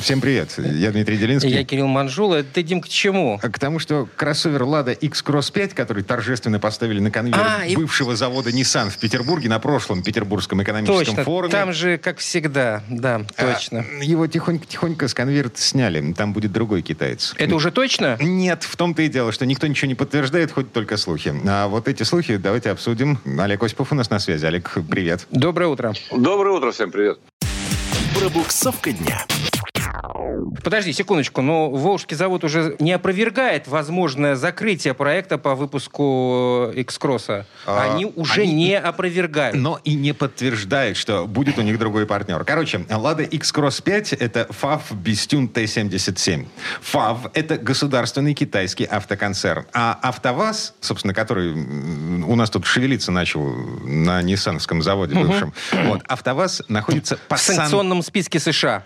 Всем привет. Я Дмитрий Делинский. Я Кирилл Манжула. Ты, Дим, к чему? К тому, что кроссовер Lada X-Cross 5, который торжественно поставили на конвейер А, и- бывшего завода Nissan в Петербурге на прошлом Петербургском экономическом Точно. форуме. Там же, как всегда, да, а, точно. Его тихонько-тихонько с конверта сняли. Там будет другой китаец. Это уже точно? Нет, в том-то и дело, что никто ничего не подтверждает, хоть только слухи. А вот эти слухи давайте обсудим. Олег Осипов у нас на связи. Олег, привет. Доброе утро. Доброе утро, всем привет. Пробуксовка дня. Подожди, секундочку. Но Волжский завод уже не опровергает возможное закрытие проекта по выпуску X-Кросса. А, они уже они- не опровергают. Но и не подтверждает, что будет у них другой партнер. Короче, Lada X-Cross 5 — это FAV Бестюн Т-77. FAV — это государственный китайский автоконцерн. А АвтоВАЗ, собственно, который у нас тут шевелиться начал на Ниссановском заводе бывшем, вот, АвтоВАЗ находится по В сан- санкционном списке США.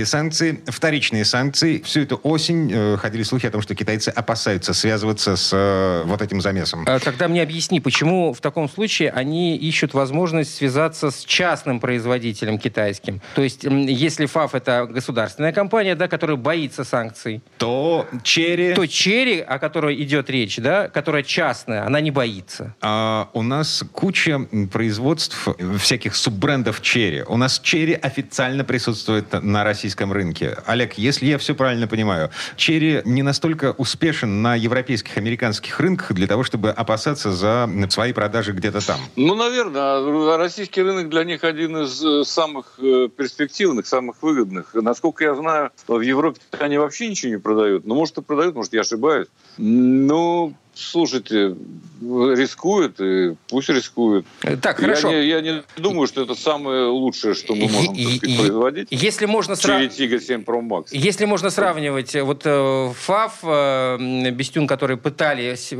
Американские санкции, вторичные санкции. Всю эту осень э, ходили слухи о том, что китайцы опасаются связываться с э, вот этим замесом. А Тогда мне объясни, почему в таком случае они ищут возможность связаться с частным производителем китайским. То есть, если ФАФ это государственная компания, да, которая боится санкций, То Черри... то Черри, о которой идет речь, да, которая частная, она не боится. А, у нас куча производств э, всяких суббрендов Черри. У нас Черри официально присутствует на российском рынке. Олег, если я все правильно понимаю, Черри не настолько успешен на европейских, американских рынках для того, чтобы опасаться за свои продажи где-то там. Ну, наверное, российский рынок для них один из э, самых э, перспективных, самых выгодных. Насколько я знаю, в Европе они вообще ничего не продают. Ну, может, и продают, может, я ошибаюсь. Ну, слушайте, рискуют, и пусть рискуют. Так, Я хорошо. не, я не думаю, что это самое лучшее, что мы можем И- сказать, и- производить. Если можно сравнить... Тига 7 Pro Max. Если можно сравнивать э, вот э, ФАФ, э, Бестюн, который пытались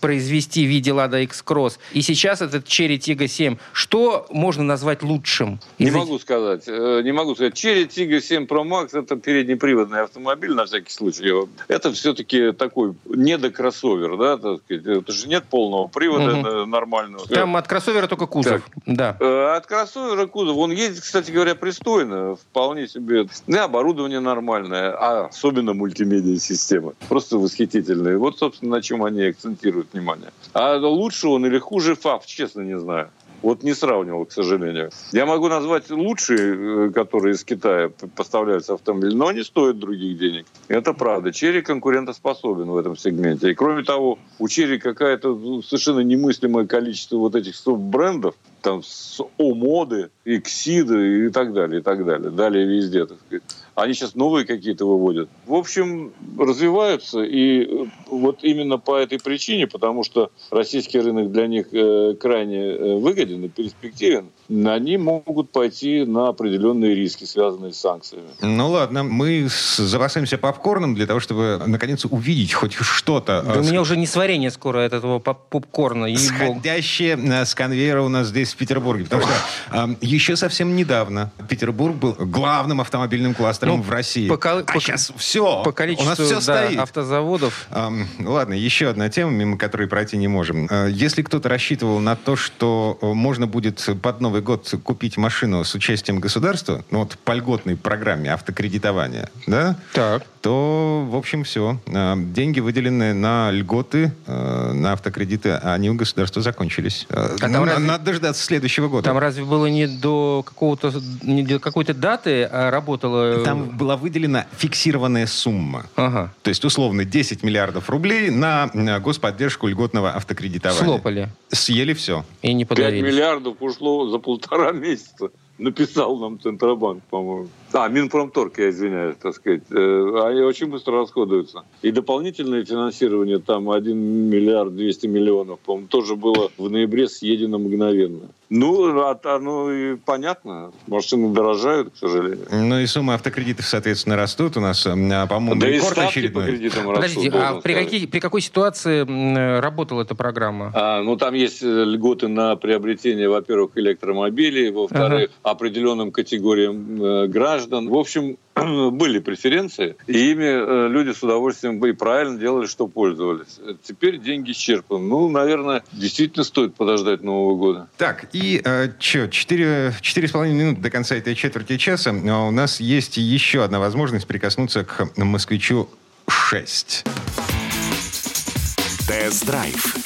произвести в виде Лада X-Cross, и сейчас этот Черри Тига 7, что можно назвать лучшим? Не из этих- могу сказать. Не могу сказать. Черри Тига 7 Pro Max это переднеприводный автомобиль, на всякий случай. Это все-таки такой недокроссовер, да, так сказать. Это же нет полного привода э, нормального. Там от кроссовера только кузов. Да. Э, От кроссовера кузов. Он ездит, кстати говоря, пристойно. Вполне себе. Да, оборудование нормальное. А особенно мультимедиа-система. Просто восхитительные. Вот, собственно, на чем они акцентируют внимание. А лучше он или хуже ФАФ, честно не знаю. Вот не сравнивал, к сожалению. Я могу назвать лучшие, э, которые из Китая поставляются автомобили, но они стоят других денег. Это правда. Черри конкурентоспособен в этом сегменте. И кроме того, у Черри какая-то ну, совершенно немыслимое количество вот этих суббрендов, там с О-моды, Эксиды и так далее, и так далее. Далее везде, так. Они сейчас новые какие-то выводят. В общем, развиваются. И э, вот именно по этой причине, потому что российский рынок для них э, крайне э, выгоден и перспективен, они могут пойти на определенные риски, связанные с санкциями. Ну ладно, мы запасаемся попкорном для того, чтобы наконец увидеть хоть что-то. Да э, у с- меня уже не сварение скоро от этого поп- попкорна. ей-богу. Сходящие э, с конвейера у нас здесь в Петербурге. Потому что э, еще совсем недавно Петербург был главным автомобильным кластером Ну, в России. по а по- сейчас все. По у количеству нас все да, стоит. автозаводов. Ам, ладно, еще одна тема, мимо которой пройти не можем. Э, Если кто-то рассчитывал на то, что э, можно будет под Новый год купить машину с участием государства, ну вот по льготной программе автокредитования, да, Так. то, в общем, все. Деньги, выделенные на льготы, э, на автокредиты, они у государства закончились. Э, А ну, разве- Надо дождаться следующего года. Там разве было не до какого-то не до какой-то даты а работало? Там была выделена фиксированная сумма. Ага. То есть, условно, 10 миллиардов рублей на э, господдержку льготного автокредитования. Слопали Съели все. и не 5 подарили. миллиардов ушло за полтора месяца. Написал нам Центробанк, по-моему. А, Минпромторг, я извиняюсь, так сказать. Э, Они очень быстро расходуются. И дополнительное финансирование, там 1 миллиард 200 миллионов, по-моему, тоже было в ноябре съедено мгновенно. Ну, а- оно и понятно. Машины дорожают, к сожалению. Ну и суммы автокредитов, соответственно, растут. У нас, э, по-моему, Да и рекорд ставки по очередной. кредитам растут, Подождите, а при, сказать. какие- при какой ситуации работала эта программа? А, ну, там есть э, льготы на приобретение, во-первых, электромобилей, во-вторых, определенным категориям э, граждан. В общем, были преференции, и ими э, люди с удовольствием и правильно делали, что пользовались. Теперь деньги исчерпаны. Ну, наверное, действительно стоит подождать Нового года. Так, и э, четыре с половиной минуты до конца этой четверти часа а у нас есть еще одна возможность прикоснуться к «Москвичу 6». Тест-драйв.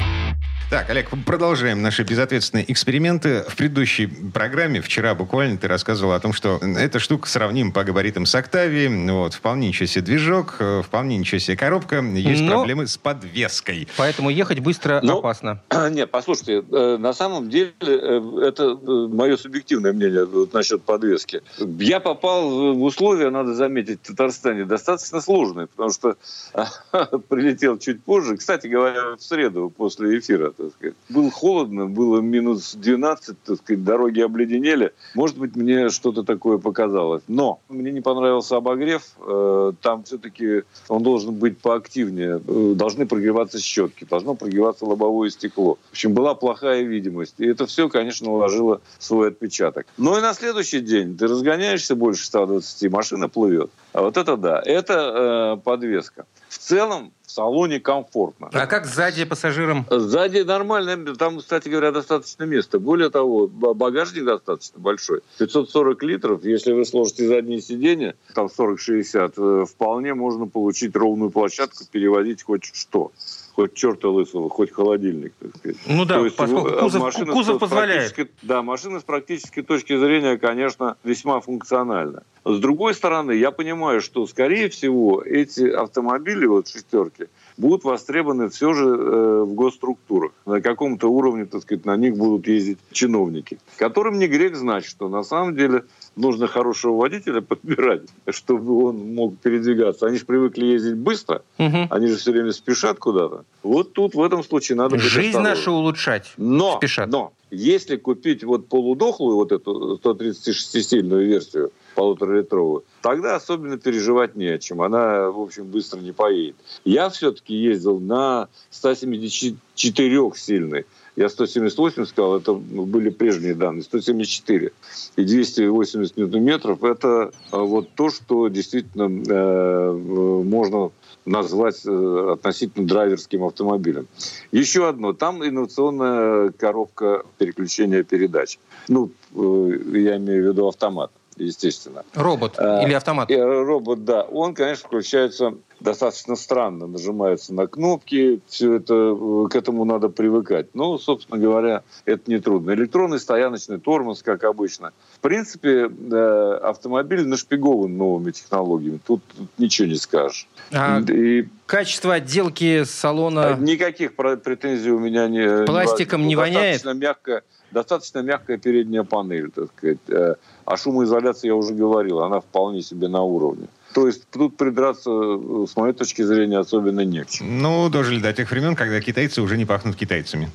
Так, Олег, продолжаем наши безответственные эксперименты. В предыдущей программе, вчера буквально, ты рассказывал о том, что эта штука сравнима по габаритам с Octavia. Вот, вполне ничего себе движок, э, вполне ничего себе коробка. Есть Но... проблемы с подвеской. Поэтому ехать быстро Но... опасно. Нет, послушайте, э, на самом деле э, это мое субъективное мнение вот, насчет подвески. Я попал в условия, надо заметить, в Татарстане достаточно сложные, потому что прилетел чуть позже. Кстати говоря, в среду после эфира так сказать. Было холодно, было минус 12, так сказать, дороги обледенели. Может быть, мне что-то такое показалось. Но мне не понравился обогрев. Э, там все-таки он должен быть поактивнее. Э, должны прогреваться щетки, должно прогреваться лобовое стекло. В общем, была плохая видимость. И это все, конечно, уложило свой отпечаток. Но и на следующий день ты разгоняешься больше 120, машина плывет. А вот это да, это э, подвеска. В целом в салоне комфортно. А как сзади пассажирам? Сзади нормально. Там, кстати говоря, достаточно места. Более того, багажник достаточно большой. 540 литров. Если вы сложите задние сиденья, там 40-60, э, вполне можно получить ровную площадку, перевозить хоть что хоть черта лысого, хоть холодильник, так сказать. Ну да, есть, поскольку э, кузов, машина кузов позволяет. Да, машина с практической точки зрения, конечно, весьма функциональна. С другой стороны, я понимаю, что, скорее всего, эти автомобили, вот шестерки, будут востребованы все же э, в госструктурах. На каком-то уровне, так сказать, на них будут ездить чиновники, которым не грех знать, что на самом деле нужно хорошего водителя подбирать, чтобы он мог передвигаться. Они же привыкли ездить быстро, угу. они же все время спешат куда-то. Вот тут в этом случае надо быть Жизнь осторожным. нашу улучшать но, спешат. Но если купить вот полудохлую, вот эту 136-сильную версию, полуторалитровую, тогда особенно переживать не о чем. Она, в общем, быстро не поедет. Я все-таки ездил на 174 сильной. Я 178 сказал, это были прежние данные, 174 и 280 ньютон-метров. Это э, вот то, что действительно э, можно назвать э, относительно драйверским автомобилем. Еще одно. Там инновационная коробка переключения передач. Ну, э, я имею в виду автомат естественно. Робот а, или автомат? Робот, да. Он, конечно, включается достаточно странно. Нажимается на кнопки, все это, э, к этому надо привыкать. Но, собственно говоря, это не трудно. Электронный стояночный тормоз, как обычно. В принципе, автомобиль нашпигован новыми технологиями. Тут, тут ничего не скажешь. А И... Качество отделки салона? Никаких претензий у меня не... Пластиком не, воняет? Достаточно мягкая, достаточно мягкая передняя панель, так сказать. Э, о шумоизоляции я уже говорил, она вполне себе на уровне. То есть тут придраться, э, с моей точки зрения, особенно не к чему. Ну, дожили до тех времен, когда китайцы уже не пахнут китайцами.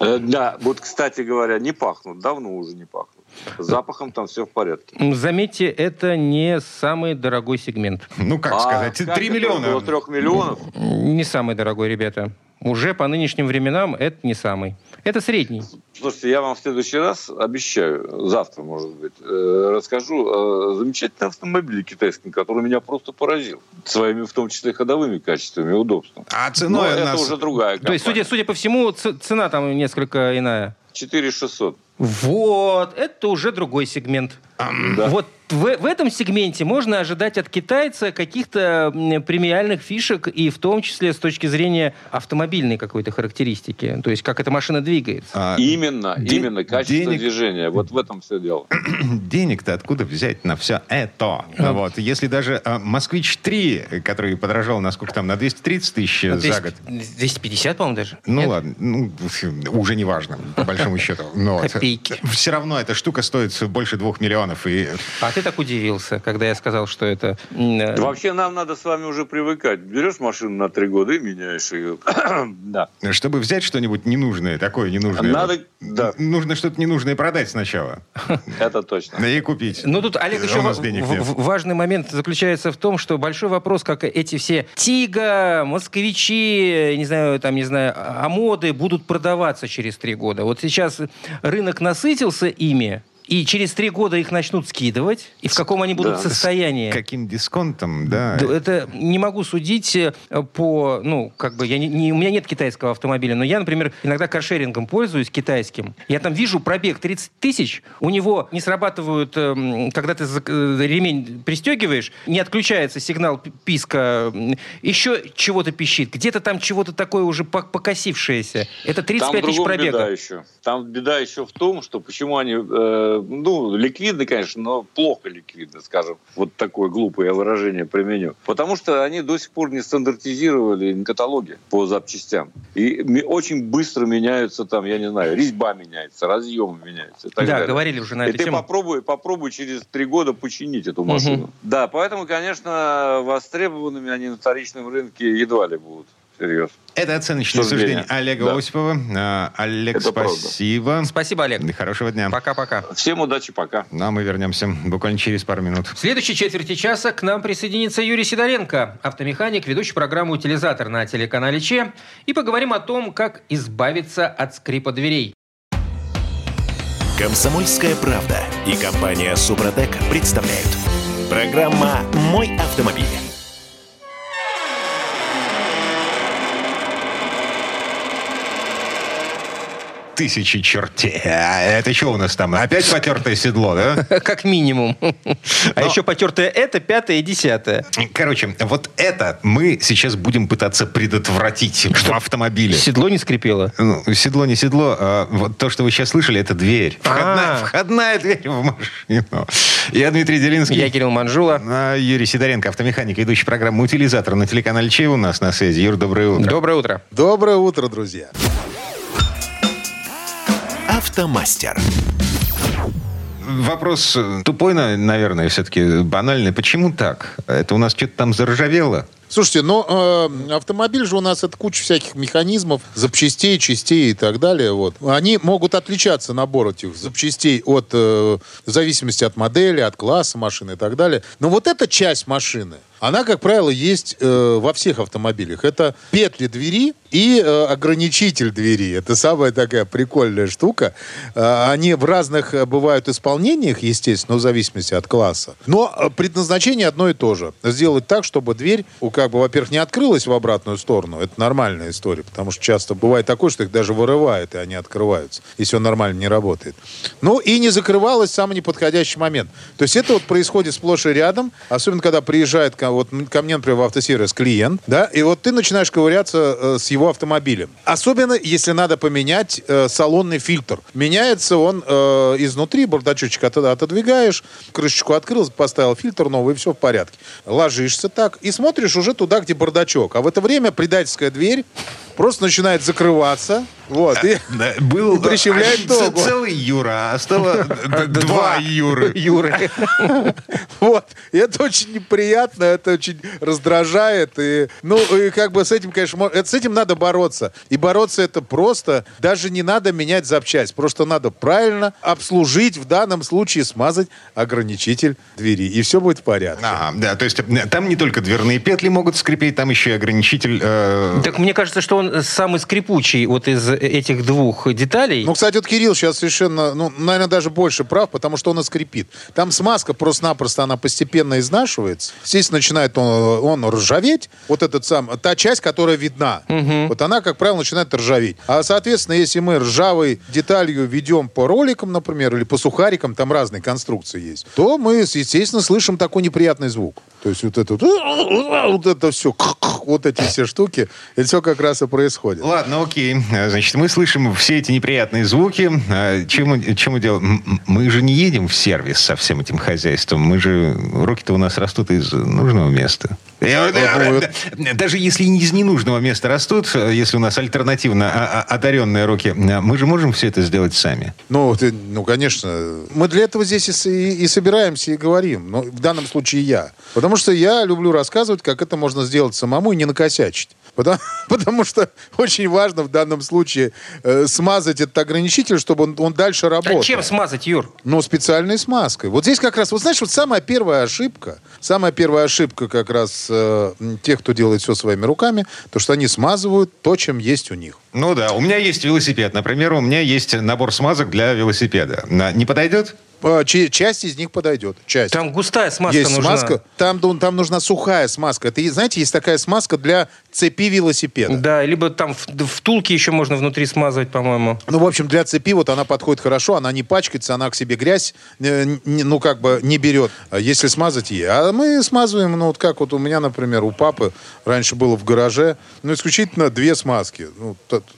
Э, да, вот, кстати говоря, не пахнут, давно уже не пахнут. С запахом там все в порядке. Заметьте, это не самый дорогой сегмент. Ну, как а, сказать, 3 миллиона. Около 3 миллионов? Не самый дорогой, ребята. Уже по нынешним временам это не самый. Это средний. Слушайте, я вам в следующий раз обещаю, завтра, может быть, э, расскажу о замечательном автомобиле китайском, который меня просто поразил. Своими, в том числе, ходовыми качествами и удобством. А ценой Но это уже другая компания. То есть, судя, судя по всему, цена там несколько иная. 4600. Вот, это уже другой сегмент. Да. Вот в, в этом сегменте можно ожидать от китайца каких-то премиальных фишек, и в том числе с точки зрения автомобильной какой-то характеристики. То есть, как эта машина двигается. А, именно, де- именно, качество денег... движения. Вот в этом все дело. Денег-то откуда взять на все это? А. Вот. Если даже а, «Москвич-3», который подорожал, насколько там, на 230 тысяч на 200, за год. 250, по-моему, даже? Ну Нет? ладно, ну, уже не важно, по большому счету. Но Копейки. Все равно эта штука стоит больше двух миллионов. И... А ты так удивился, когда я сказал, что это... Э, Вообще нам надо с вами уже привыкать. Берешь машину на три года и меняешь ее. да. Чтобы взять что-нибудь ненужное, такое ненужное. Надо, да. Нужно что-то ненужное продать сначала. Это точно. И купить. Ну тут, Олег, еще важный момент заключается в том, что большой вопрос, как эти все Тига, москвичи, не знаю, там, не знаю, Амоды будут продаваться через три года. Вот сейчас рынок насытился ими, и через три года их начнут скидывать, и в каком они будут Да. состоянии. Каким дисконтом, да. Да, Это не могу судить э, по, ну, как бы, я не, не- у меня нет китайского автомобиля, но я, например, иногда каршерингом пользуюсь китайским. Я там вижу пробег 30 тысяч, у него не срабатывают, эм, когда ты э, ремень пристегиваешь, не отключается сигнал пи- писка, еще чего-то пищит, где-то там чего-то такое уже пок- покосившееся. Это Там в 35 тысяч другом беда пробега. еще. Там беда еще в том, что почему они, э, ну, ликвидны, конечно, но плохо ликвидны, скажем. Вот такое глупое выражение применю. Потому что они до сих пор не стандартизировали каталоги по запчастям. И очень быстро меняются там, я не знаю, резьба меняется, разъемы меняются. Да, далее. говорили уже на И эту ты тему. попробуй, попробуй через три года починить эту машину. Да, поэтому, конечно, востребованными они на вторичном рынке едва ли будут. Серьезно. Это оценочное суждение Олега Да. Осипова. А, Олег, Это правда. спасибо. Спасибо, Олег. И Хорошего дня. Пока-пока. Всем удачи, пока. Ну, а мы вернемся буквально через пару минут. В следующей четверти часа к нам присоединится Юрий Сидоренко, автомеханик, ведущий программу «Утилизатор» на телеканале ЧЕ. И поговорим о том, как избавиться от скрипа дверей. Комсомольская правда и компания Супротек представляют. Программа «Мой автомобиль». Тысячи чертей. А это что у нас там? Опять потертое седло, да? Как минимум. А еще потертое это, пятое и десятое. Короче, вот это мы сейчас будем пытаться предотвратить в автомобиле. Седло не скрипело. Ну, седло, не седло. а вот то, что вы сейчас слышали, это дверь. Входная, А. входная дверь в машину. Я Дмитрий Делинский. Я Кирилл Манжула. А, Юрий Сидоренко, автомеханик, ведущий программы «Утилизатор» на телеканале Че у нас на связи. Юр, доброе утро. Доброе утро. Доброе утро, друзья. Автомастер. Вопрос э, тупой, на- наверное, все-таки банальный. Почему так? Это у нас что-то там заржавело? Слушайте, но э, автомобиль же у нас это куча всяких механизмов, запчастей, частей и так далее. Вот. Они могут отличаться, набор этих запчастей, от э, в зависимости от модели, от класса машины и так далее. Но вот эта часть машины, она, как правило, есть э, во всех автомобилях. Это петли двери и э, ограничитель двери. Это самая такая прикольная штука. Э, они в разных э, бывают исполнениях, естественно, в зависимости от класса. Но э, предназначение одно и то же. Сделать так, чтобы дверь, как бы, во-первых, не открылась в обратную сторону. Это нормальная история, потому что часто бывает такое, что их даже вырывают, и они открываются, если он нормально не работает. Ну, и не закрывалась в самый неподходящий момент. То есть это вот происходит сплошь и рядом, особенно когда приезжает ко, вот, ко мне, например, в автосервис клиент, да, и вот ты начинаешь ковыряться э, с его автомобилем. Особенно, если надо поменять э, салонный фильтр. Меняется он э, изнутри, бардачочек от- отодвигаешь, крышечку открыл, поставил фильтр новый, и все в порядке. Ложишься так и смотришь уже туда, где бардачок. А в это время предательская дверь просто начинает закрываться. Вот, и, Да, был И прищемляет ногу. целый Юра, а стало два Юры. Юры. Вот. И это очень неприятно, это очень раздражает. И, ну, и как бы с этим, конечно, это, с этим надо бороться. И бороться это просто, даже не надо менять запчасть. Просто надо правильно обслужить, в данном случае смазать ограничитель двери. И все будет в порядке. А, да, то есть э, там не только дверные петли могут скрипеть, там еще и ограничитель. э, Так мне кажется, что он самый скрипучий вот из этих двух деталей. Ну, кстати, вот Кирилл сейчас совершенно, ну, наверное, даже больше прав, потому что он и скрипит. Там смазка просто-напросто, она постепенно изнашивается. Естественно, начинает он, он ржаветь. Вот этот сам, та часть, которая видна. Вот она, как правило, начинает ржаветь. А, соответственно, если мы ржавой деталью ведем по роликам, например, или по сухарикам, там разные конструкции есть, то мы, естественно, слышим такой неприятный звук. То есть вот это вот, вот это все, вот эти все штуки, это все как раз и происходит. Ладно, окей. Э, Значит, мы слышим все эти неприятные звуки. А Чем, мы- чем мы делаем? Мы же не едем в сервис со всем этим хозяйством. Мы же... Руки-то у нас растут из нужного места. Я- Ну, э, Даже если не из ненужного места растут, э, если у нас альтернативно а- а- одаренные руки, э, мы же можем все это сделать сами. Ну, ты- ну, конечно. Мы для этого здесь и- и собираемся, и говорим. Но в данном случае я. Потому что я люблю рассказывать, как это можно сделать самому и не накосячить. Потому, потому что очень важно в данном случае э, смазать этот ограничитель, чтобы он, он дальше работал. А чем смазать, Юр? Ну, специальной смазкой. Вот здесь как раз, вот знаешь, вот самая первая ошибка, самая первая ошибка как раз э, тех, кто делает все своими руками, то, что они смазывают то, чем есть у них. Ну да, у меня есть велосипед, например, у меня есть набор смазок для велосипеда. На- Не подойдет? Э, Часть из них подойдет. Часть. Там густая смазка есть нужна. смазка. Там, там нужна сухая смазка. Это, знаете, есть такая смазка для цепи велосипеда. Да, либо там в- втулки еще можно внутри смазывать, по-моему. Ну, в общем, для цепи вот она подходит хорошо, она не пачкается, она к себе грязь, э, не- ну, как бы не берет, а если смазать ей. А мы смазываем, ну, вот как вот у меня, например, у папы раньше было в гараже, ну, исключительно две смазки. Ну,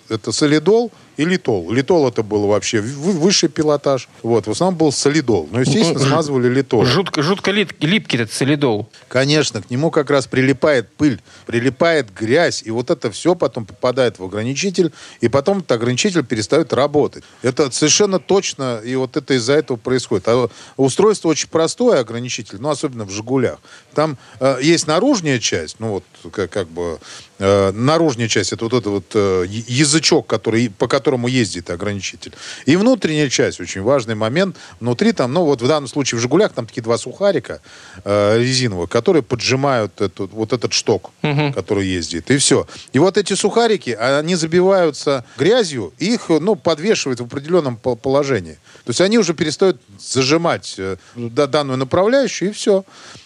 это солидол и литол. Литол это был вообще вы- высший пилотаж. Вот, в основном был солидол. Ну, естественно, смазывали литол. Жутко, жутко лип- липкий этот солидол. Конечно, к нему как раз прилипает пыль, прилипает грязь, и вот это все потом попадает в ограничитель, и потом этот ограничитель перестает работать. Это совершенно точно, и вот это из-за этого происходит. А устройство очень простое, ограничитель, ну, особенно в «Жигулях». Там э, есть наружная часть, ну, вот как, как бы э, наружная часть, это вот этот вот э, язычок, который, по которому ездит ограничитель. И внутренняя часть, очень важный момент. Внутри там, ну вот в данном случае в «Жигулях» там такие два сухарика э, резиновых, которые поджимают эту, вот этот шток, который ездит. И все. И вот эти сухарики, они забиваются грязью, их ну, подвешивают в определенном по- положении. То есть они уже перестают зажимать э, да- данную направляющую, и все.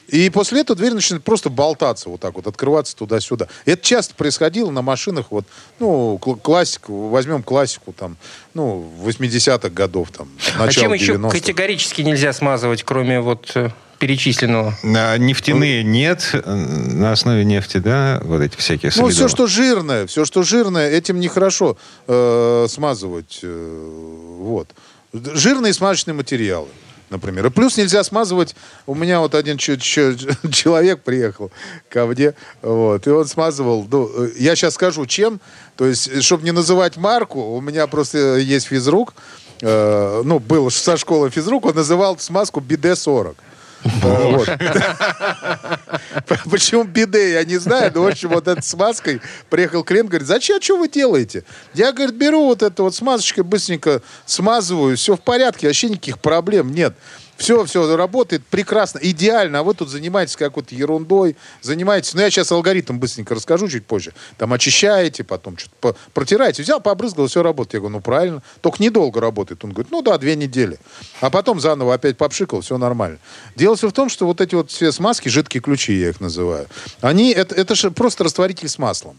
И после этого дверь начинает просто болтаться вот так вот, открываться туда-сюда. Это часто происходило на машинах, вот, ну, кл- классику, возьмем классику, там, ну, 80-х годов, там, а начало чем еще 90-х. категорически нельзя смазывать, кроме вот э, перечисленного? А Нефтяные нет, э, на основе нефти, да, вот эти всякие Ну, солидолы. все, что жирное, все, что жирное, этим нехорошо э, смазывать. э, вот. Жирные смазочные материалы, например. И плюс нельзя смазывать. У меня вот один человек приехал ко мне, вот, и он смазывал. Ну, э, я сейчас скажу, чем. То есть, чтобы не называть марку, у меня просто есть физрук. э, ну, был со школы физрук, он называл смазку биде-40. Почему биде, я не знаю. Но, в общем, вот этой смазкой приехал клиент, говорит, зачем, что вы делаете? Я, говорит, беру вот эту вот смазочкой, быстренько смазываю, все в порядке, вообще никаких проблем нет. Все, все работает прекрасно, идеально, а вы тут занимаетесь какой-то ерундой, занимаетесь, ну я сейчас алгоритм быстренько расскажу чуть позже, там очищаете, потом что-то протираете, взял, побрызгал, все работает. Я говорю, ну правильно, только недолго работает. Он говорит, ну да, две недели. А потом заново опять попшикал, все нормально. Дело все в том, что вот эти вот все смазки, жидкие ключи я их называю, они, это, это же просто растворитель с маслом.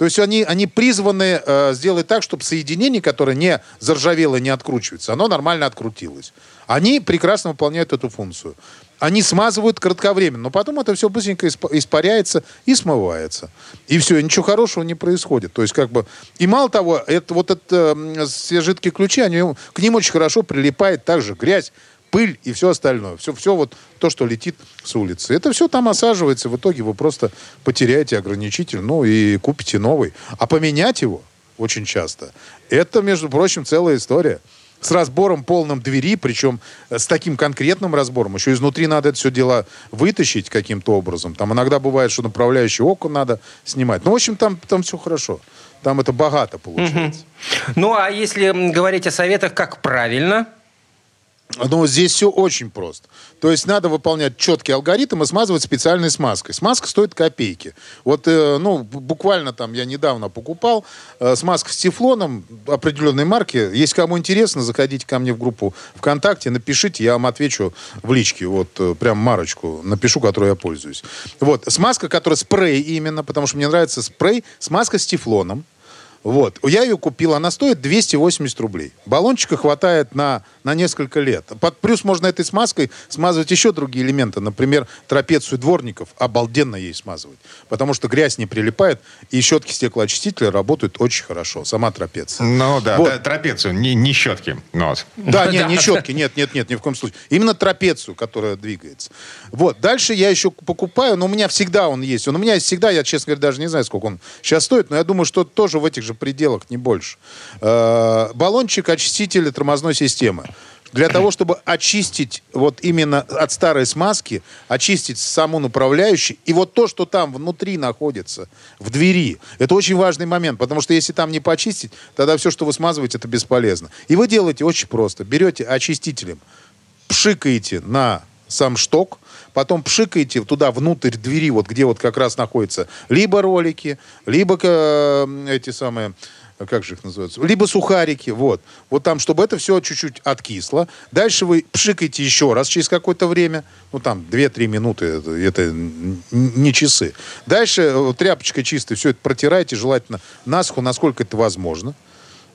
То есть они, они призваны э, сделать так, чтобы соединение, которое не заржавело, не откручивается, оно нормально открутилось. Они прекрасно выполняют эту функцию. Они смазывают кратковременно, но потом это все быстренько исп- испаряется и смывается. И все, и ничего хорошего не происходит. То есть как бы... И мало того, это, вот это, м, все жидкие ключи, они, к ним очень хорошо прилипает также грязь, пыль и все остальное. Все, все вот то, что летит с улицы. Это все там осаживается. В итоге вы просто потеряете ограничитель, ну и купите новый. А поменять его очень часто, это, между прочим, целая история. С разбором полным двери, причем э, с таким конкретным разбором. Еще изнутри надо это все дело вытащить каким-то образом. Там иногда бывает, что направляющие окна надо снимать. Ну, в общем, там, там все хорошо. Там это богато получается. Ну, а если говорить о советах, как правильно, Но здесь все очень просто. То есть надо выполнять четкий алгоритм и смазывать специальной смазкой. Смазка стоит копейки. Вот, э, ну, буквально там я недавно покупал э, смазка с тефлоном определенной марки. Если кому интересно, заходите ко мне в группу ВКонтакте, напишите, я вам отвечу в личке. Вот э, прям марочку напишу, которой я пользуюсь. Вот, смазка, которая спрей именно, потому что мне нравится спрей, смазка с тефлоном. Вот. Я ее купил, она стоит 280 рублей. Баллончика хватает на, на несколько лет. Под плюс можно этой смазкой смазывать еще другие элементы. Например, трапецию дворников обалденно ей смазывать. Потому что грязь не прилипает, и щетки стеклоочистителя работают очень хорошо. Сама трапеция. Ну да, Вот. да, трапецию, не, не щетки. Вот. Да, нет, не щетки, нет, нет, нет, ни в коем случае. Именно трапецию, которая двигается. Вот, дальше я еще покупаю, но у меня всегда он есть. Он у меня есть всегда, я, честно говоря, даже не знаю, сколько он сейчас стоит, но я думаю, что тоже в этих же пределах, не больше. Э, Баллончик очистителя тормозной системы. Для того, чтобы очистить вот именно от старой смазки, очистить саму направляющую, и вот то, что там внутри находится, в двери, это очень важный момент, потому что если там не почистить, тогда все, что вы смазываете, это бесполезно. И вы делаете очень просто. Берете очистителем, пшикаете на сам шток, потом пшикаете туда внутрь двери, вот где вот как раз находятся либо ролики, либо э, эти самые а как же их называются, либо сухарики, вот. Вот там, чтобы это все чуть-чуть откисло. Дальше вы пшикаете еще раз через какое-то время, ну там 2-3 минуты, это, это не часы. Дальше э, тряпочкой чистой все это протираете, желательно насухо, насколько это возможно.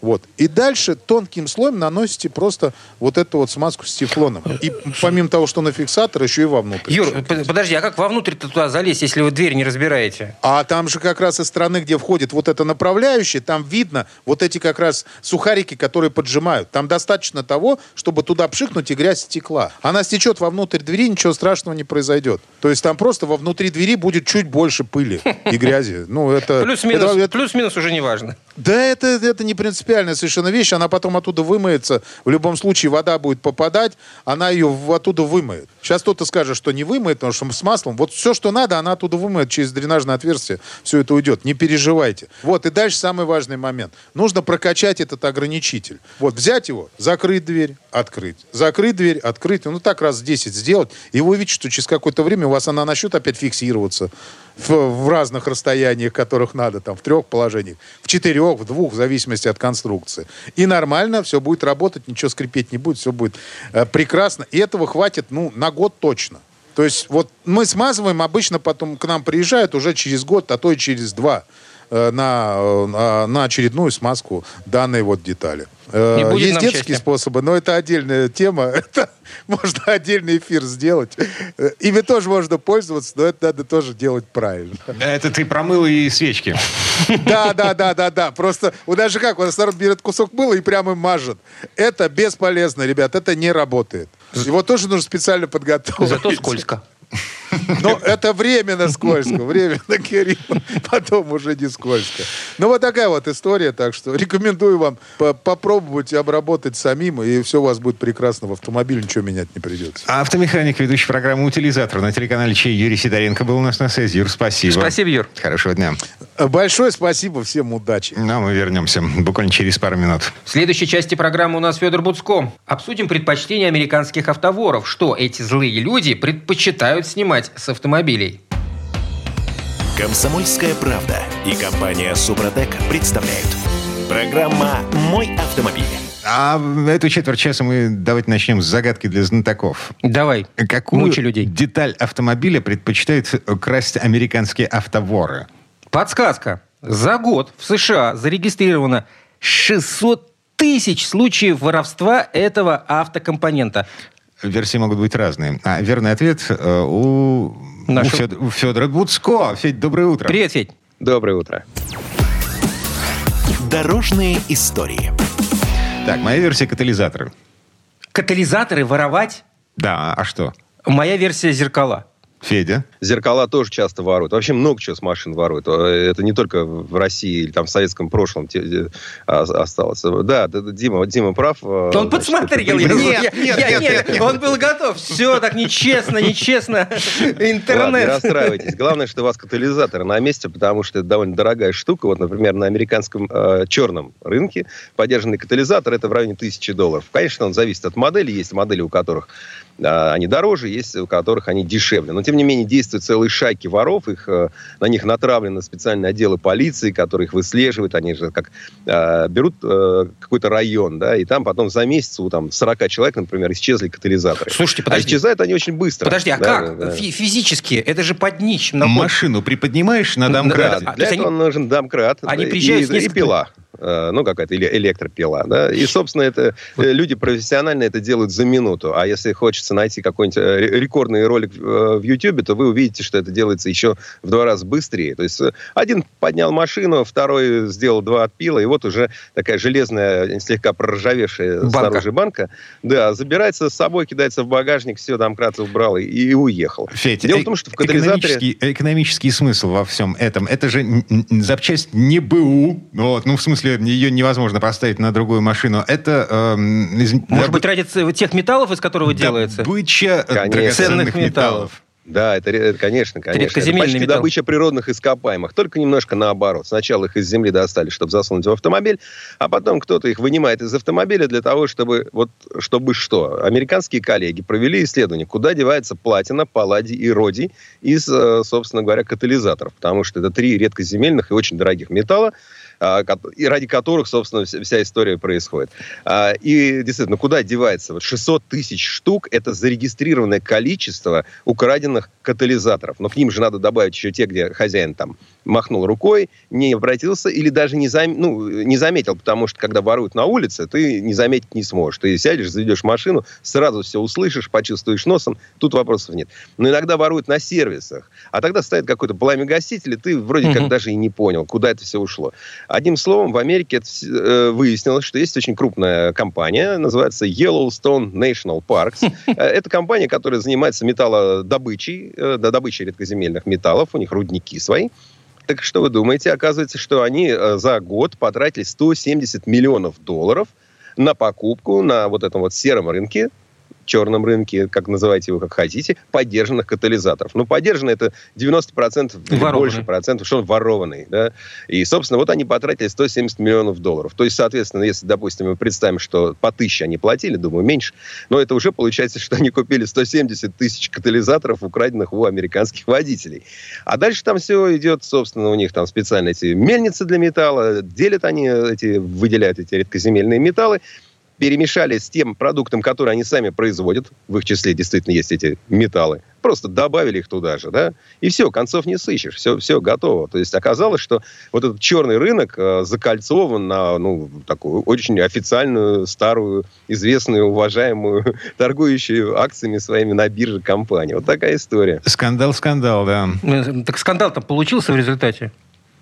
Вот. И дальше тонким слоем наносите просто вот эту вот смазку с тефлоном. И помимо того, что на фиксатор, еще и вовнутрь. Юр, п- подожди, а как вовнутрь-то туда залезть, если вы дверь не разбираете? А там же как раз из стороны, где входит вот это направляющее, там видно вот эти как раз сухарики, которые поджимают. Там достаточно того, чтобы туда пшикнуть, и грязь стекла. Она стечет вовнутрь двери, ничего страшного не произойдет. То есть там просто во внутри двери будет чуть больше пыли и грязи. Ну, это... Плюс-минус, это- это- плюс-минус уже не важно. Да, это, это не принципиальная совершенно вещь. Она потом оттуда вымоется. В любом случае вода будет попадать, она ее оттуда вымоет. Сейчас кто-то скажет, что не вымоет, потому что с маслом. Вот все, что надо, она оттуда вымоет через дренажное отверстие. Все это уйдет. Не переживайте. Вот, и дальше самый важный момент. Нужно прокачать этот ограничитель. Вот, взять его, закрыть дверь, открыть. Закрыть дверь, открыть. Ну, так раз 10 сделать. И вы увидите, что через какое-то время у вас она начнет опять фиксироваться в, в разных расстояниях, которых надо, там, в трех положениях, в четырех, в двух, в зависимости от конструкции. И нормально все будет работать, ничего скрипеть не будет, все будет э, прекрасно. И этого хватит, ну, на год точно. То есть вот мы смазываем, обычно потом к нам приезжают уже через год, а то и через два на, э, на- на очередную смазку данной вот детали. Э, Не будет Есть детские счастья. способы, но это отдельная тема. Это можно отдельный эфир сделать. Э, Ими тоже можно пользоваться, но это надо тоже делать правильно. Это ты промыл и свечки. Да, да, да, да, да. Просто у нас же как, у нас народ берет кусок мыла и прямо мажет. Это бесполезно, ребят, это не работает. Его тоже нужно специально подготовить. Зато скользко. Но это временно скользко, временно, Кирилл. Потом уже не скользко. Ну, вот такая вот история, так что рекомендую вам по- попробовать обработать самим, и все у вас будет прекрасно в автомобиле, ничего менять не придется. Автомеханик, ведущий программы «Утилизатор» на телеканале Чей Юрий Сидоренко был у нас на связи. Юр, спасибо. Спасибо, Юр. Хорошего дня. Большое спасибо, всем удачи. Ну, а мы вернемся буквально через пару минут. В следующей части программы у нас Федор Буцко. Обсудим предпочтения американских автоворов. Что эти злые люди предпочитают снимать с автомобилей. Комсомольская правда и компания «Супротек» представляют. Программа «Мой автомобиль». А в эту четверть часа мы давайте начнем с загадки для знатоков. Давай, Какую мучи людей. деталь автомобиля предпочитают красть американские автоворы? Подсказка. За год в США зарегистрировано 600 тысяч случаев воровства этого автокомпонента. Версии могут быть разные. А верный ответ э, у, у, Нашего- Фед- у Федора Буцко. Федь, доброе утро. Привет, Федь. Доброе утро. Дорожные истории. Так, моя версия катализаторы. Катализаторы воровать? Да, а что? Моя версия зеркала. Федя? Зеркала тоже часто воруют. Вообще много чего с машин воруют. Э, Это не только в России или там в советском прошлом те- а- осталось. Да, Дима, Дима прав. э, Он значит, подсмотрел. Нет, нет, нет, нет, нет, Он был готов. Все так нечестно, нечестно. Ладно, не Интернет. расстраивайтесь. Главное, что у вас катализатор на месте, потому что это довольно дорогая штука. Вот, например, на американском э, черном рынке поддержанный катализатор это в районе тысячи долларов. Конечно, он зависит от модели. Есть модели, у которых э, они дороже, есть у которых они дешевле. Но, тем не менее, действуют целые шайки воров. Их, э, на них натравлены специальные отделы полиции, которые их выслеживают. Они же как э, берут э, какой-то район, да, и там потом за месяц у там, 40 человек, например, исчезли катализаторы. Слушайте, А подожди. исчезают они очень быстро. Подожди, а Да, как? да, да. Фи- Физически? Это же под днищем находится. Машину приподнимаешь на Да, домкрате? А, то для этого нужен домкрат они да, приезжают и, с несколькими- и пила. Э, Ну, какая-то эле- электропила, да. И, собственно, это э, люди профессионально это делают за минуту. А если хочется найти какой-нибудь э, ре- рекордный ролик в Ютьюбе, то вы увидите, что это делается еще в два раза быстрее. То есть один поднял машину, второй сделал два отпила, и вот уже такая железная, слегка проржавевшая Банка. снаружи банка, да, забирается с собой, кидается в багажник, все, домкрат убрал и, и уехал. Федь, Дело э- в том, что в катализаторе... экономический, экономический смысл во всем этом, это же запчасть не БУ, вот, ну, в смысле, ее невозможно поставить на другую машину. Это... эм, из- Может добы- быть, ради тех металлов, из которого делается? Добыча э, Конечно. драгоценных Ценных металлов. Да, это, ре- конечно, конечно. Это почти металл. добыча природных ископаемых. Только немножко наоборот. Сначала их из земли достали, чтобы засунуть в автомобиль, а потом кто-то их вынимает из автомобиля для того, чтобы вот чтобы что. Американские коллеги провели исследование, куда девается платина, палладий и родий из, э, собственно говоря, катализаторов. Потому что это три редкоземельных и очень дорогих металла, и ради которых, собственно, вся история происходит. А, и действительно, куда девается? Вот 600 тысяч штук – это зарегистрированное количество украденных катализаторов. Но к ним же надо добавить еще те, где хозяин там махнул рукой, не обратился или даже не, зам... ну, не заметил, потому что когда воруют на улице, ты не заметить не сможешь. Ты сядешь, заведешь машину, сразу все услышишь, почувствуешь носом, тут вопросов нет. Но иногда воруют на сервисах, а тогда стоит какой-то пламя-гаситель, и ты вроде как даже и не понял, куда это все ушло. Одним словом, в Америке э, выяснилось, что есть очень крупная компания, называется Yellowstone National Parks. Э, это компания, которая занимается металлодобычей, э, добычей редкоземельных металлов, у них рудники свои. Так что вы думаете? Оказывается, что они за год потратили 170 миллионов долларов на покупку на вот этом вот сером рынке черном рынке, как называйте его как хотите, поддержанных катализаторов. Ну, поддержанный это 90% или больше процентов, что он ворованный. Да? И, собственно, вот они потратили 170 миллионов долларов. То есть, соответственно, если, допустим, мы представим, что по тысяче они платили, думаю, меньше, но это уже получается, что они купили 170 тысяч катализаторов, украденных у американских водителей. А дальше там все идет, собственно, у них там специально эти мельницы для металла, делят они эти, выделяют эти редкоземельные металлы, перемешали с тем продуктом, который они сами производят, в их числе действительно есть эти металлы, просто добавили их туда же, да, и все, концов не сыщешь, все, все готово. То есть оказалось, что вот этот черный рынок э, закольцован на, ну, такую очень официальную, старую, известную, уважаемую, торгующую акциями своими на бирже компанию. Вот такая история. Скандал, скандал, да. Э, так скандал-то получился в результате?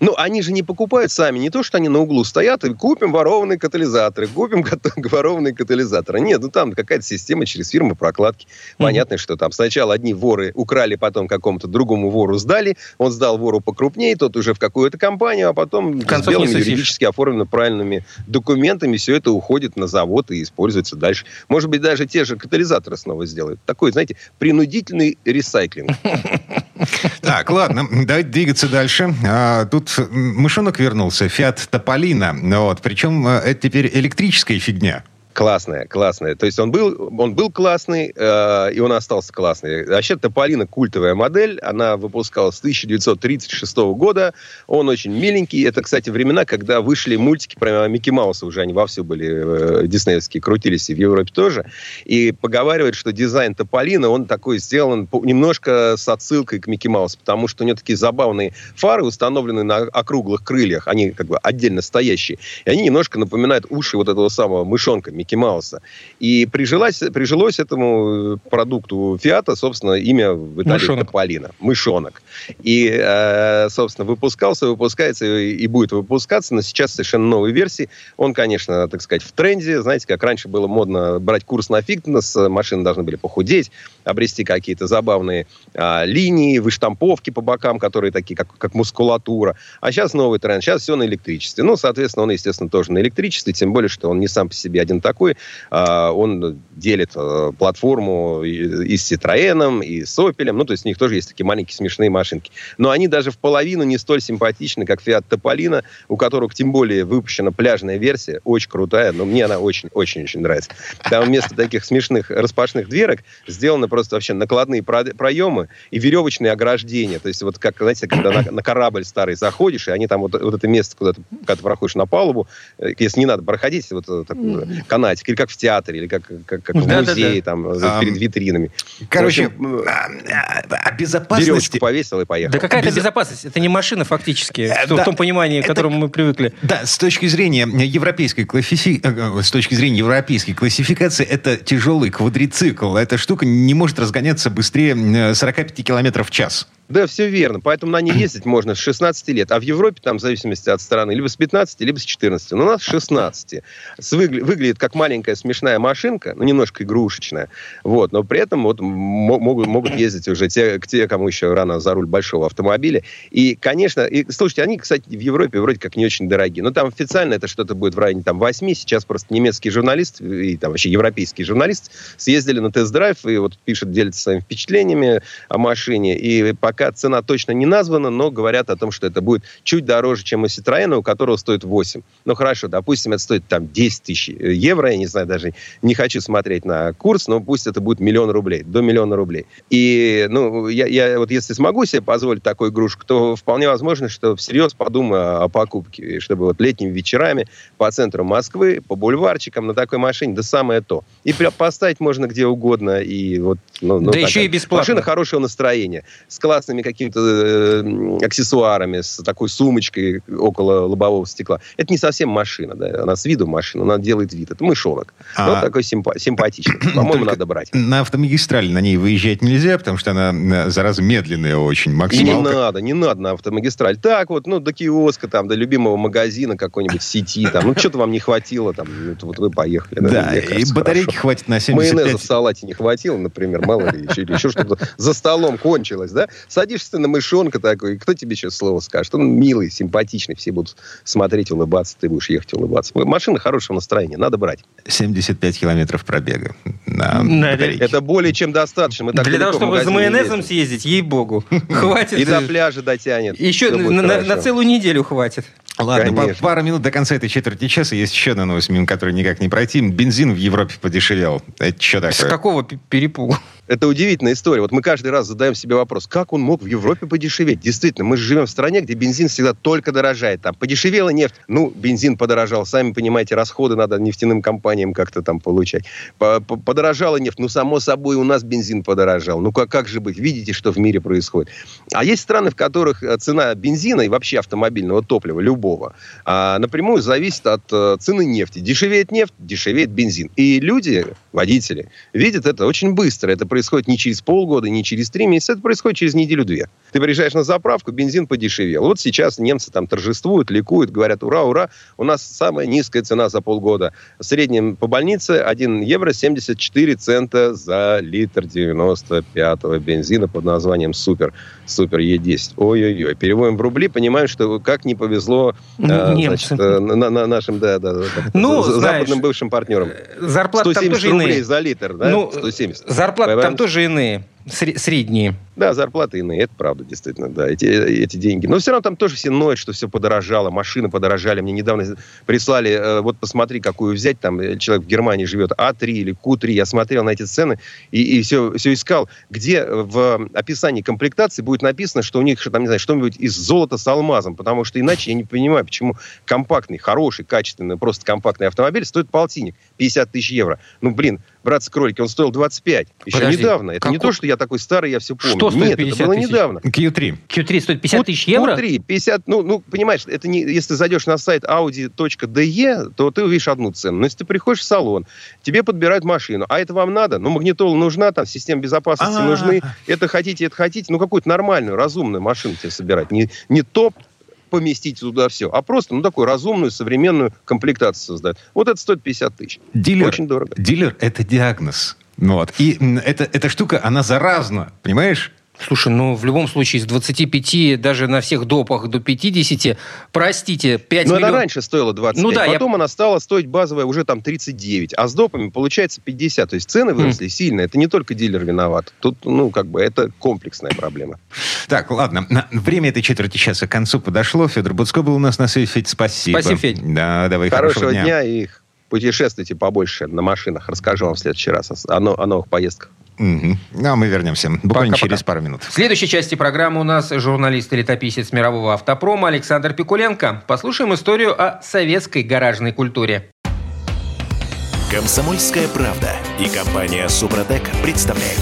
Ну, они же не покупают сами. Не то, что они на углу стоят и купим ворованные катализаторы, купим ворованные катализаторы. Нет, ну там какая-то система через фирмы прокладки. Понятно, mm-hmm. что там сначала одни воры украли, потом какому-то другому вору сдали. Он сдал вору покрупнее, тот уже в какую-то компанию, а потом с белыми юридически оформлено правильными документами все это уходит на завод и используется дальше. Может быть, даже те же катализаторы снова сделают. Такой, знаете, принудительный ресайклинг. Так, ладно, давайте двигаться дальше. А, тут мышонок вернулся, Фиат Тополина. Вот, причем э, это теперь электрическая фигня. Классная, классная. То есть он был, он был классный, э, и он остался классный. Вообще, Тополина культовая модель. Она выпускалась с 1936 года. Он очень миленький. Это, кстати, времена, когда вышли мультики про Микки Мауса. Уже они вовсю были э, диснеевские, крутились и в Европе тоже. И поговаривают, что дизайн Тополина, он такой сделан немножко с отсылкой к Микки Маусу, потому что у него такие забавные фары установлены на округлых крыльях. Они как бы отдельно стоящие. И они немножко напоминают уши вот этого самого мышонка Микки Мауса. И прижилось, прижилось этому продукту Фиата, собственно, имя в Италии Мышонок. Тополино. Мышонок. И, э, собственно, выпускался, выпускается и будет выпускаться, но сейчас совершенно новые версии. Он, конечно, так сказать, в тренде. Знаете, как раньше было модно брать курс на фитнес, машины должны были похудеть, обрести какие-то забавные а, линии, выштамповки по бокам, которые такие, как, как мускулатура. А сейчас новый тренд. Сейчас все на электричестве. Ну, соответственно, он, естественно, тоже на электричестве, тем более, что он не сам по себе один такой, такой. А, он делит э, платформу и с Citroёn, и с Opel. Ну, то есть у них тоже есть такие маленькие смешные машинки. Но они даже в половину не столь симпатичны, как Fiat Topolino, у которых тем более выпущена пляжная версия, очень крутая, но мне она очень-очень-очень нравится. Там вместо таких смешных распашных дверок сделаны просто вообще накладные проемы и веревочные ограждения. То есть вот как, знаете, когда на, на корабль старый заходишь, и они там вот, вот это место, куда ты, когда ты проходишь на палубу, э, если не надо проходить, вот э, так, канал фанатик, или как в театре, или как, как, как в музее, там, а, перед витринами. Короче, общем, а, а, о безопасности... Веревочку повесил и поехал. Да какая-то Без... безопасность? Это не машина фактически, э, в, да, том понимании, к которому мы привыкли. Да, с точки зрения европейской классифи... Э, с точки зрения европейской классификации, это тяжелый квадрицикл. Эта штука не может разгоняться быстрее 45 километров в час. Да, все верно. Поэтому на ней ездить можно с 16 лет. А в Европе, там, в зависимости от страны, либо с 15, либо с 14. Но у нас с 16. С выгля- выглядит как маленькая смешная машинка, ну, немножко игрушечная. Вот. Но при этом вот могут, могут ездить уже те, те, кому еще рано за руль большого автомобиля. И, конечно, и, слушайте, они, кстати, в Европе вроде как не очень дорогие. Но там официально это что-то будет в районе там, 8. Сейчас просто немецкий журналист и там вообще европейский журналист съездили на тест-драйв и вот пишет, делится своими впечатлениями о машине. И по пока цена точно не названа, но говорят о том, что это будет чуть дороже, чем у Citroёn, у которого стоит 8. Ну, хорошо, допустим, это стоит там 10 тысяч евро, я не знаю, даже не хочу смотреть на курс, но пусть это будет миллион рублей, до миллиона рублей. И, ну, я, я вот если смогу себе позволить такую игрушку, то вполне возможно, что всерьез подумаю о покупке, чтобы вот летними вечерами по центру Москвы, по бульварчикам на такой машине, да самое то. И поставить можно где угодно, и вот... Ну, ну, да еще и бесплатно. Машина хорошего настроения, с классными какими-то э, аксессуарами, с такой сумочкой около лобового стекла. Это не совсем машина, да, она с виду машина, она делает вид. Это мышонок. А... Но такой симпа- симпатичный. По-моему, надо брать. На автомагистрали на ней выезжать нельзя, потому что она, зараза, медленная очень, максималка. Не надо, не надо на автомагистраль. Так вот, ну, до киоска, там, до любимого магазина какой-нибудь сети, там, ну, что-то вам не хватило, там, ну, вот вы поехали. Да, да и батарейки хорошо. хватит на 75. Майонеза в салате не хватило, например, мало ли, или еще что-то за столом кончилось, да? Садишься ты на мышонка такой, кто тебе сейчас слово скажет? Он милый, симпатичный, все будут смотреть, улыбаться, ты будешь ехать улыбаться. Машина хорошего настроения, надо брать. 75 километров пробега на батарейке. Это более чем достаточно. Мы так Для того, чтобы за майонезом съездить, ей-богу, хватит. И до пляжа дотянет. Еще на целую неделю хватит. Ладно, по, пару минут до конца этой четверти часа есть еще одна новость, мимо которой никак не пройти. Бензин в Европе подешевел. Это что такое? С какого перепугу? Это удивительная история. Вот мы каждый раз задаем себе вопрос, как он мог в Европе подешеветь? Действительно, мы же живем в стране, где бензин всегда только дорожает. Там подешевела нефть, ну, бензин подорожал. Сами понимаете, расходы надо нефтяным компаниям как-то там получать. Подорожала нефть, ну, само собой, у нас бензин подорожал. Ну, как, как же быть? Видите, что в мире происходит? А есть страны, в которых э, цена бензина и вообще автомобильного топлива, любого, а, напрямую зависит от а, цены нефти. Дешевеет нефть, дешевеет бензин. И люди, водители, видят это очень быстро. Это происходит не через полгода, не через три месяца, это происходит через неделю-две. Ты приезжаешь на заправку, бензин подешевел. Вот сейчас немцы там торжествуют, ликуют, говорят, ура, ура, у нас самая низкая цена за полгода. В среднем по больнице 1 евро 74 цента за литр 95-го бензина под названием Супер, Супер Е10. Ой-ой-ой. Переводим в рубли, понимаем, что как не повезло э, значит, э, на, на нашим да, да, ну, за, знаешь, западным бывшим партнерам. Зарплата 170 там тоже рублей иные. за литр, да? Ну, 170. Зарплаты там тоже иные, средние. Да, зарплаты иные, это правда, действительно, да, эти, эти деньги. Но все равно там тоже все ноют, что все подорожало, машины подорожали. Мне недавно прислали, э, вот посмотри, какую взять, там э, человек в Германии живет, А3 или Q3. Я смотрел на эти цены и, и все, все искал, где в описании комплектации будет написано, что у них, что там, не знаю, что-нибудь из золота с алмазом, потому что иначе я не понимаю, почему компактный, хороший, качественный, просто компактный автомобиль стоит полтинник, 50 тысяч евро. Ну, блин, братцы-кролики, он стоил 25. Еще Подожди, недавно. Это какой? не то, что я такой старый, я все помню. Что стоит Нет, 50 это было тысяч? недавно. Q3. Q3 стоит 50 тысяч евро? Q3, 50, ну, ну, понимаешь, это не, если ты зайдешь на сайт audi.de, то ты увидишь одну цену. Но если ты приходишь в салон, тебе подбирают машину, а это вам надо? Ну, магнитола нужна, там, система безопасности А-а-а. нужны, это хотите, это хотите, ну, какую-то нормальную, разумную машину тебе собирать. Не, не топ, поместить туда все, а просто, ну, такую разумную, современную комплектацию создать. Вот это стоит 50 тысяч. Дилер, Очень дорого. Дилер – это диагноз. Вот. И это, эта штука, она заразна, понимаешь? Слушай, ну в любом случае с 25 даже на всех допах до 50, простите, 5 Но миллионов... она раньше стоила 25, ну, да, потом я... она стала стоить базовая уже там 39, а с допами получается 50. То есть цены выросли mm. сильно. Это не только дилер виноват. Тут, ну, как бы, это комплексная проблема. Так, ладно. Время этой четверти часа к концу подошло. Федор Буцко был у нас на связи. Федь, спасибо. Спасибо, Федь. Да, давай, хорошего, хорошего дня. дня и путешествуйте побольше на машинах. Расскажу вам в следующий раз о, о, о новых поездках. Угу. Ну, а мы вернемся буквально пока, через пока. пару минут. В следующей части программы у нас журналист и летописец мирового автопрома Александр Пикуленко. Послушаем историю о советской гаражной культуре. Комсомольская правда и компания Супротек представляют.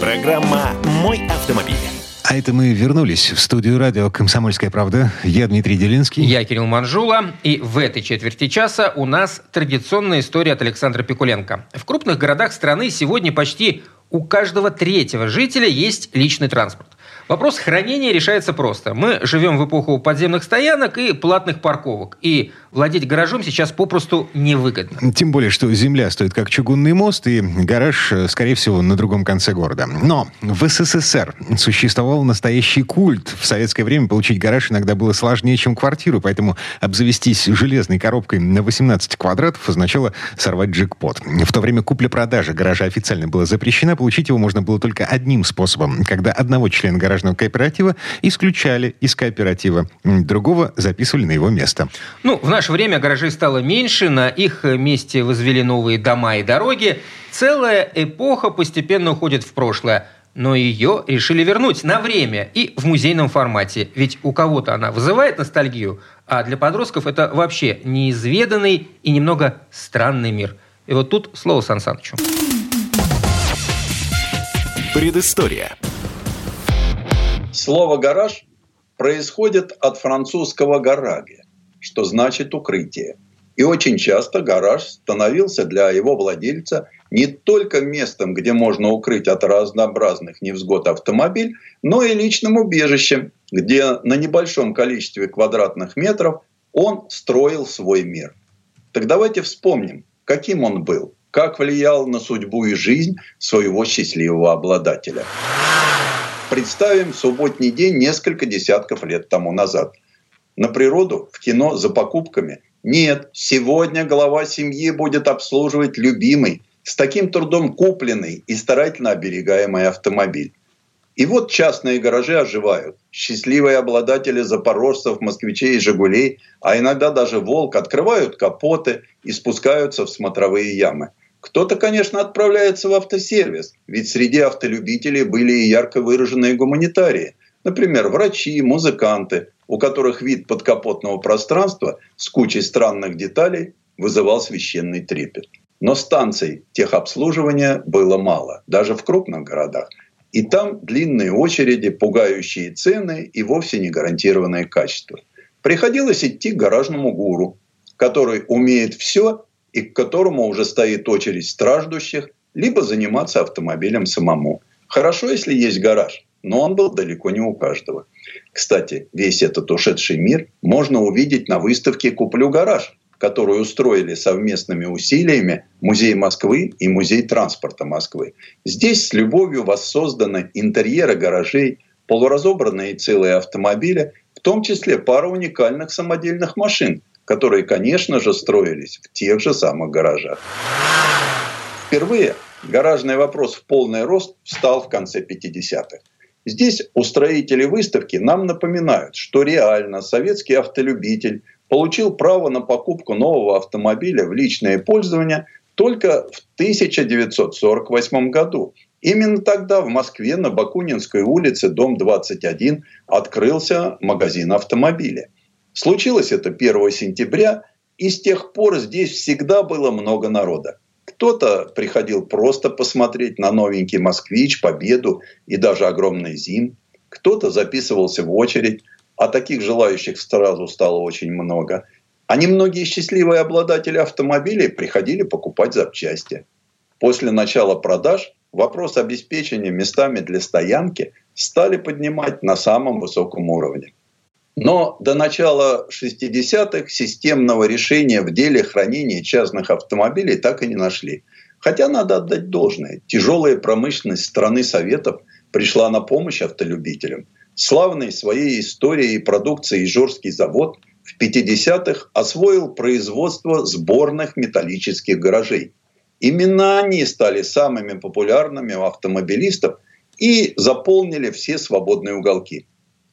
Программа «Мой автомобиль». А это мы вернулись в студию радио «Комсомольская правда». Я Дмитрий Делинский. Я Кирилл Манжула. И в этой четверти часа у нас традиционная история от Александра Пикуленко. В крупных городах страны сегодня почти у каждого третьего жителя есть личный транспорт. Вопрос хранения решается просто. Мы живем в эпоху подземных стоянок и платных парковок. И владеть гаражом сейчас попросту невыгодно. Тем более, что земля стоит как чугунный мост, и гараж, э, скорее всего, на другом конце города. Но в СССР существовал настоящий культ. В советское время получить гараж иногда было сложнее, чем квартиру, поэтому обзавестись железной коробкой на 18 квадратов означало сорвать джекпот. В то время купля-продажа гаража официально была запрещена, получить его можно было только одним способом, когда одного члена гаражного кооператива исключали из кооператива, другого записывали на его место. Ну, в наше время гаражей стало меньше, на их месте возвели новые дома и дороги. Целая эпоха постепенно уходит в прошлое но ее решили вернуть на время и в музейном формате. Ведь у кого-то она вызывает ностальгию, а для подростков это вообще неизведанный и немного странный мир. И вот тут слово Сан Санычу. Предыстория. Слово «гараж» происходит от французского «гараге», что значит «укрытие». И очень часто гараж становился для его владельца не только местом, где можно укрыть от разнообразных невзгод автомобиль, но и личным убежищем, где на небольшом количестве квадратных метров он строил свой мир. Так давайте вспомним, каким он был, как влиял на судьбу и жизнь своего счастливого обладателя. Представим субботний день несколько десятков лет тому назад. На природу, в кино, за покупками – нет, сегодня глава семьи будет обслуживать любимый, с таким трудом купленный и старательно оберегаемый автомобиль. И вот частные гаражи оживают. Счастливые обладатели запорожцев, москвичей и «Жигулей», а иногда даже «Волк» открывают капоты и спускаются в смотровые ямы. Кто-то, конечно, отправляется в автосервис, ведь среди автолюбителей были и ярко выраженные гуманитарии. Например, врачи, музыканты, у которых вид подкапотного пространства с кучей странных деталей вызывал священный трепет. Но станций техобслуживания было мало, даже в крупных городах. И там длинные очереди, пугающие цены и вовсе не гарантированное качество. Приходилось идти к гаражному гуру, который умеет все и к которому уже стоит очередь страждущих, либо заниматься автомобилем самому. Хорошо, если есть гараж, но он был далеко не у каждого. Кстати, весь этот ушедший мир можно увидеть на выставке «Куплю гараж», которую устроили совместными усилиями Музей Москвы и Музей транспорта Москвы. Здесь с любовью воссозданы интерьеры гаражей, полуразобранные целые автомобили, в том числе пара уникальных самодельных машин, которые, конечно же, строились в тех же самых гаражах. Впервые гаражный вопрос в полный рост встал в конце 50-х. Здесь устроители выставки нам напоминают, что реально советский автолюбитель получил право на покупку нового автомобиля в личное пользование только в 1948 году. Именно тогда в Москве на Бакунинской улице, дом 21, открылся магазин автомобиля. Случилось это 1 сентября, и с тех пор здесь всегда было много народа. Кто-то приходил просто посмотреть на новенький «Москвич», «Победу» и даже огромный «Зим». Кто-то записывался в очередь, а таких желающих сразу стало очень много. А немногие счастливые обладатели автомобилей приходили покупать запчасти. После начала продаж вопрос обеспечения местами для стоянки стали поднимать на самом высоком уровне. Но до начала 60-х системного решения в деле хранения частных автомобилей так и не нашли. Хотя надо отдать должное. Тяжелая промышленность страны Советов пришла на помощь автолюбителям. Славный своей историей и продукцией Ижорский завод в 50-х освоил производство сборных металлических гаражей. Именно они стали самыми популярными у автомобилистов и заполнили все свободные уголки –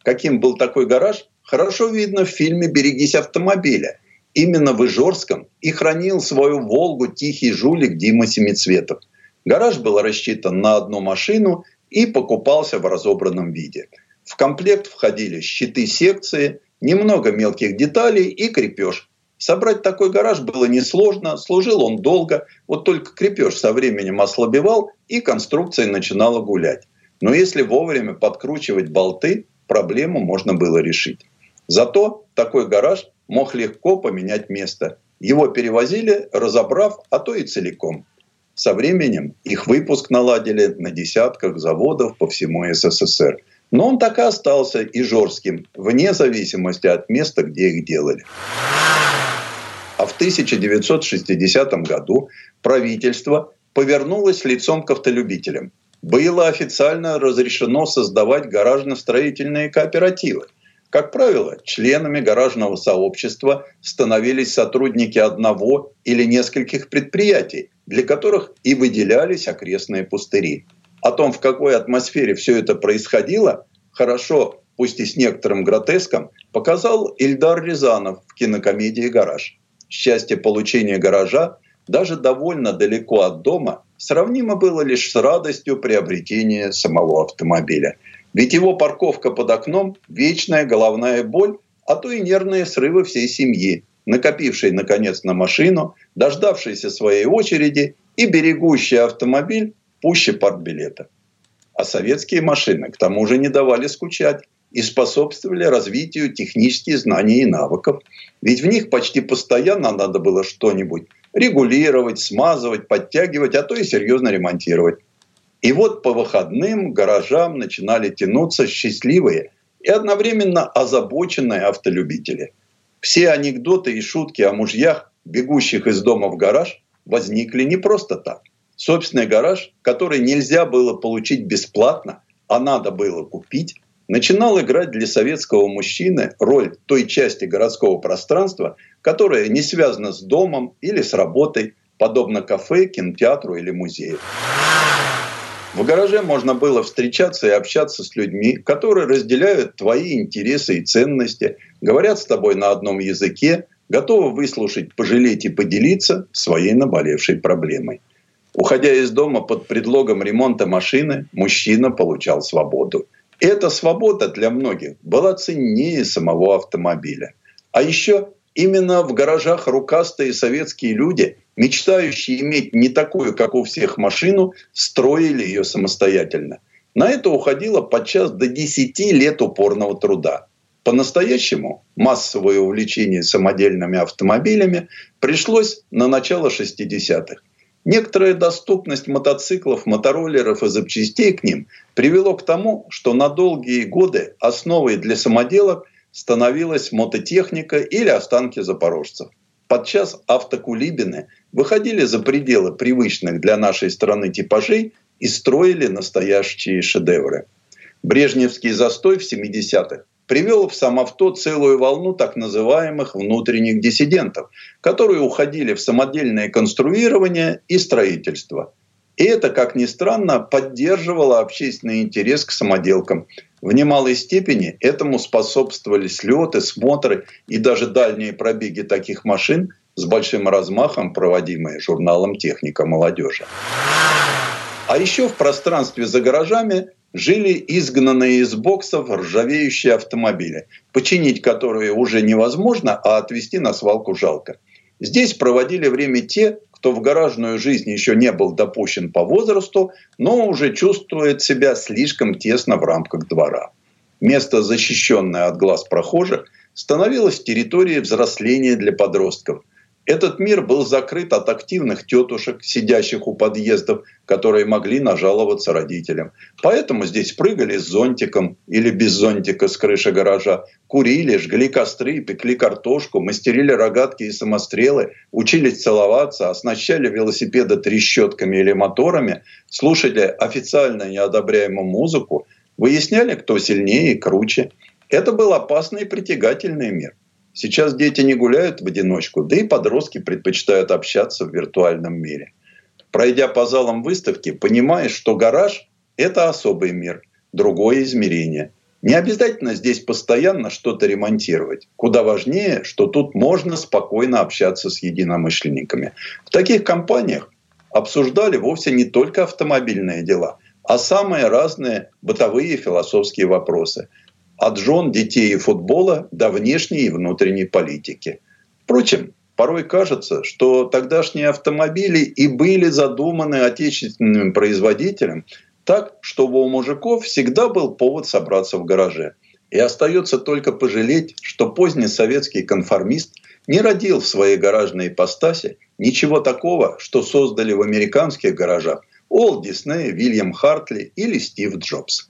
каким был такой гараж, хорошо видно в фильме «Берегись автомобиля». Именно в Ижорском и хранил свою «Волгу» тихий жулик Дима Семицветов. Гараж был рассчитан на одну машину и покупался в разобранном виде. В комплект входили щиты секции, немного мелких деталей и крепеж. Собрать такой гараж было несложно, служил он долго, вот только крепеж со временем ослабевал и конструкция начинала гулять. Но если вовремя подкручивать болты, проблему можно было решить. Зато такой гараж мог легко поменять место. Его перевозили, разобрав, а то и целиком. Со временем их выпуск наладили на десятках заводов по всему СССР. Но он так и остался ижорским, вне зависимости от места, где их делали. А в 1960 году правительство повернулось лицом к автолюбителям. Было официально разрешено создавать гаражно-строительные кооперативы. Как правило, членами гаражного сообщества становились сотрудники одного или нескольких предприятий, для которых и выделялись окрестные пустыри. О том, в какой атмосфере все это происходило, хорошо, пусть и с некоторым гротеском, показал Ильдар Рязанов в кинокомедии «Гараж». Счастье получения гаража даже довольно далеко от дома сравнимо было лишь с радостью приобретения самого автомобиля. Ведь его парковка под окном – вечная головная боль, а то и нервные срывы всей семьи, накопившей, наконец, на машину, дождавшейся своей очереди и берегущей автомобиль пуще партбилета. А советские машины, к тому же, не давали скучать и способствовали развитию технических знаний и навыков. Ведь в них почти постоянно надо было что-нибудь регулировать, смазывать, подтягивать, а то и серьезно ремонтировать. И вот по выходным гаражам начинали тянуться счастливые и одновременно озабоченные автолюбители. Все анекдоты и шутки о мужьях, бегущих из дома в гараж, возникли не просто так. Собственный гараж, который нельзя было получить бесплатно, а надо было купить, начинал играть для советского мужчины роль той части городского пространства, которая не связана с домом или с работой, подобно кафе, кинотеатру или музею. В гараже можно было встречаться и общаться с людьми, которые разделяют твои интересы и ценности, говорят с тобой на одном языке, готовы выслушать, пожалеть и поделиться своей наболевшей проблемой. Уходя из дома под предлогом ремонта машины, мужчина получал свободу – эта свобода для многих была ценнее самого автомобиля. А еще именно в гаражах рукастые советские люди, мечтающие иметь не такую, как у всех, машину, строили ее самостоятельно. На это уходило подчас до 10 лет упорного труда. По-настоящему массовое увлечение самодельными автомобилями пришлось на начало 60-х. Некоторая доступность мотоциклов, мотороллеров и запчастей к ним привело к тому, что на долгие годы основой для самоделок становилась мототехника или останки запорожцев. Подчас автокулибины выходили за пределы привычных для нашей страны типажей и строили настоящие шедевры. Брежневский застой в 70-х привел в сам авто целую волну так называемых внутренних диссидентов, которые уходили в самодельное конструирование и строительство. И это, как ни странно, поддерживало общественный интерес к самоделкам. В немалой степени этому способствовали слеты, смотры и даже дальние пробеги таких машин с большим размахом, проводимые журналом «Техника молодежи». А еще в пространстве за гаражами жили изгнанные из боксов ржавеющие автомобили, починить которые уже невозможно, а отвезти на свалку жалко. Здесь проводили время те, кто в гаражную жизнь еще не был допущен по возрасту, но уже чувствует себя слишком тесно в рамках двора. Место, защищенное от глаз прохожих, становилось территорией взросления для подростков – этот мир был закрыт от активных тетушек, сидящих у подъездов, которые могли нажаловаться родителям. Поэтому здесь прыгали с зонтиком или без зонтика с крыши гаража, курили, жгли костры, пекли картошку, мастерили рогатки и самострелы, учились целоваться, оснащали велосипеды трещотками или моторами, слушали официально неодобряемую музыку, выясняли, кто сильнее и круче. Это был опасный и притягательный мир. Сейчас дети не гуляют в одиночку, да и подростки предпочитают общаться в виртуальном мире. Пройдя по залам выставки, понимаешь, что гараж – это особый мир, другое измерение. Не обязательно здесь постоянно что-то ремонтировать. Куда важнее, что тут можно спокойно общаться с единомышленниками. В таких компаниях обсуждали вовсе не только автомобильные дела, а самые разные бытовые философские вопросы – от жен, детей и футбола до внешней и внутренней политики. Впрочем, порой кажется, что тогдашние автомобили и были задуманы отечественным производителем так, чтобы у мужиков всегда был повод собраться в гараже. И остается только пожалеть, что поздний советский конформист не родил в своей гаражной ипостаси ничего такого, что создали в американских гаражах Уолт Дисней, Вильям Хартли или Стив Джобс.